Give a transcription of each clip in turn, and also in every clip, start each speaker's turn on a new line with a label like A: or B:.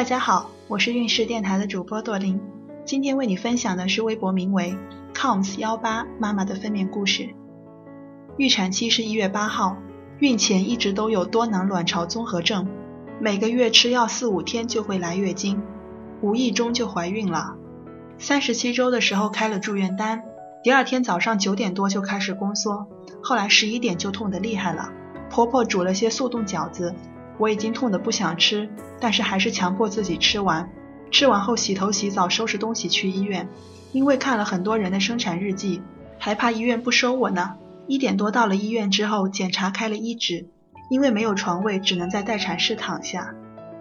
A: 大家好，我是运势电台的主播朵琳，今天为你分享的是微博名为 coms 幺八妈妈的分娩故事。预产期是一月八号，孕前一直都有多囊卵巢综合症，每个月吃药四五天就会来月经，无意中就怀孕了。三十七周的时候开了住院单，第二天早上九点多就开始宫缩，后来十一点就痛得厉害了。婆婆煮了些速冻饺子。我已经痛得不想吃，但是还是强迫自己吃完。吃完后洗头洗澡，收拾东西去医院。因为看了很多人的生产日记，还怕医院不收我呢。一点多到了医院之后，检查开了一指，因为没有床位，只能在待产室躺下。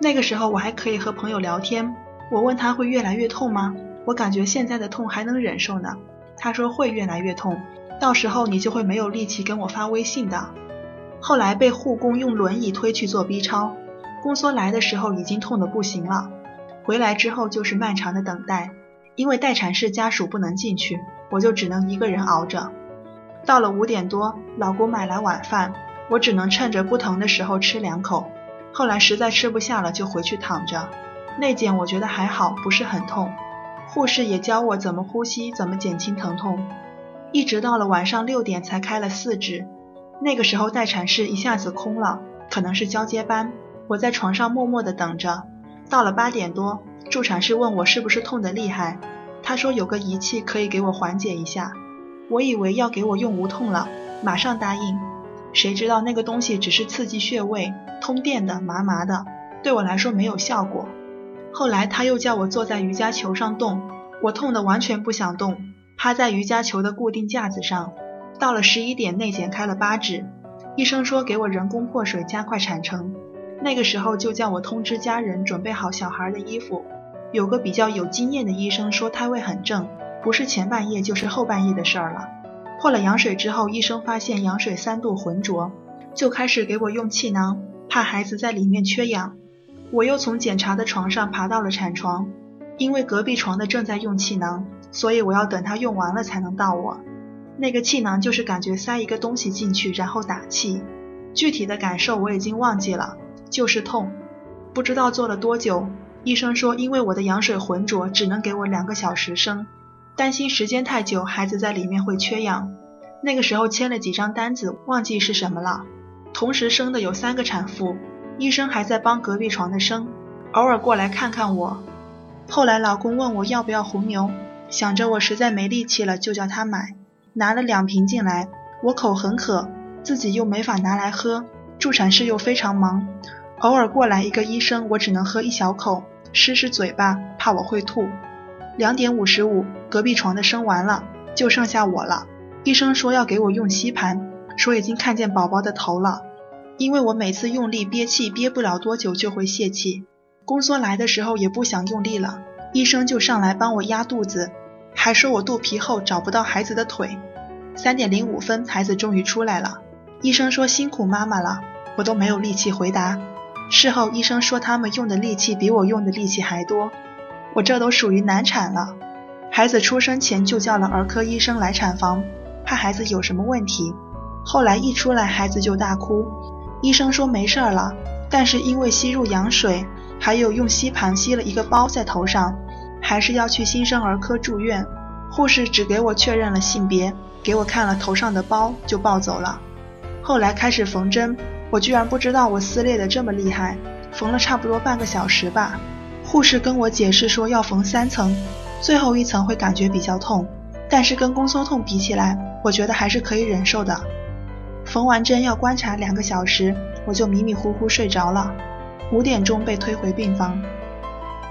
A: 那个时候我还可以和朋友聊天。我问他会越来越痛吗？我感觉现在的痛还能忍受呢。他说会越来越痛，到时候你就会没有力气跟我发微信的。后来被护工用轮椅推去做 B 超，宫缩来的时候已经痛得不行了，回来之后就是漫长的等待，因为待产室家属不能进去，我就只能一个人熬着。到了五点多，老公买来晚饭，我只能趁着不疼的时候吃两口，后来实在吃不下了就回去躺着。内检我觉得还好，不是很痛，护士也教我怎么呼吸，怎么减轻疼痛，一直到了晚上六点才开了四指。那个时候待产室一下子空了，可能是交接班。我在床上默默地等着。到了八点多，助产士问我是不是痛得厉害，他说有个仪器可以给我缓解一下。我以为要给我用无痛了，马上答应。谁知道那个东西只是刺激穴位，通电的，麻麻的，对我来说没有效果。后来他又叫我坐在瑜伽球上动，我痛得完全不想动，趴在瑜伽球的固定架子上。到了十一点，内检开了八指，医生说给我人工破水加快产程。那个时候就叫我通知家人准备好小孩的衣服。有个比较有经验的医生说胎位很正，不是前半夜就是后半夜的事儿了。破了羊水之后，医生发现羊水三度浑浊，就开始给我用气囊，怕孩子在里面缺氧。我又从检查的床上爬到了产床，因为隔壁床的正在用气囊，所以我要等他用完了才能到我。那个气囊就是感觉塞一个东西进去，然后打气。具体的感受我已经忘记了，就是痛。不知道做了多久，医生说因为我的羊水浑浊，只能给我两个小时生，担心时间太久孩子在里面会缺氧。那个时候签了几张单子，忘记是什么了。同时生的有三个产妇，医生还在帮隔壁床的生，偶尔过来看看我。后来老公问我要不要红牛，想着我实在没力气了，就叫他买。拿了两瓶进来，我口很渴，自己又没法拿来喝，助产士又非常忙，偶尔过来一个医生，我只能喝一小口，湿湿嘴巴，怕我会吐。两点五十五，隔壁床的生完了，就剩下我了。医生说要给我用吸盘，说已经看见宝宝的头了，因为我每次用力憋气憋不了多久就会泄气，宫缩来的时候也不想用力了，医生就上来帮我压肚子。还说我肚皮厚，找不到孩子的腿。三点零五分，孩子终于出来了。医生说辛苦妈妈了，我都没有力气回答。事后医生说他们用的力气比我用的力气还多，我这都属于难产了。孩子出生前就叫了儿科医生来产房，怕孩子有什么问题。后来一出来孩子就大哭，医生说没事了，但是因为吸入羊水，还有用吸盘吸了一个包在头上。还是要去新生儿科住院，护士只给我确认了性别，给我看了头上的包，就抱走了。后来开始缝针，我居然不知道我撕裂的这么厉害，缝了差不多半个小时吧。护士跟我解释说要缝三层，最后一层会感觉比较痛，但是跟宫缩痛比起来，我觉得还是可以忍受的。缝完针要观察两个小时，我就迷迷糊糊睡着了，五点钟被推回病房。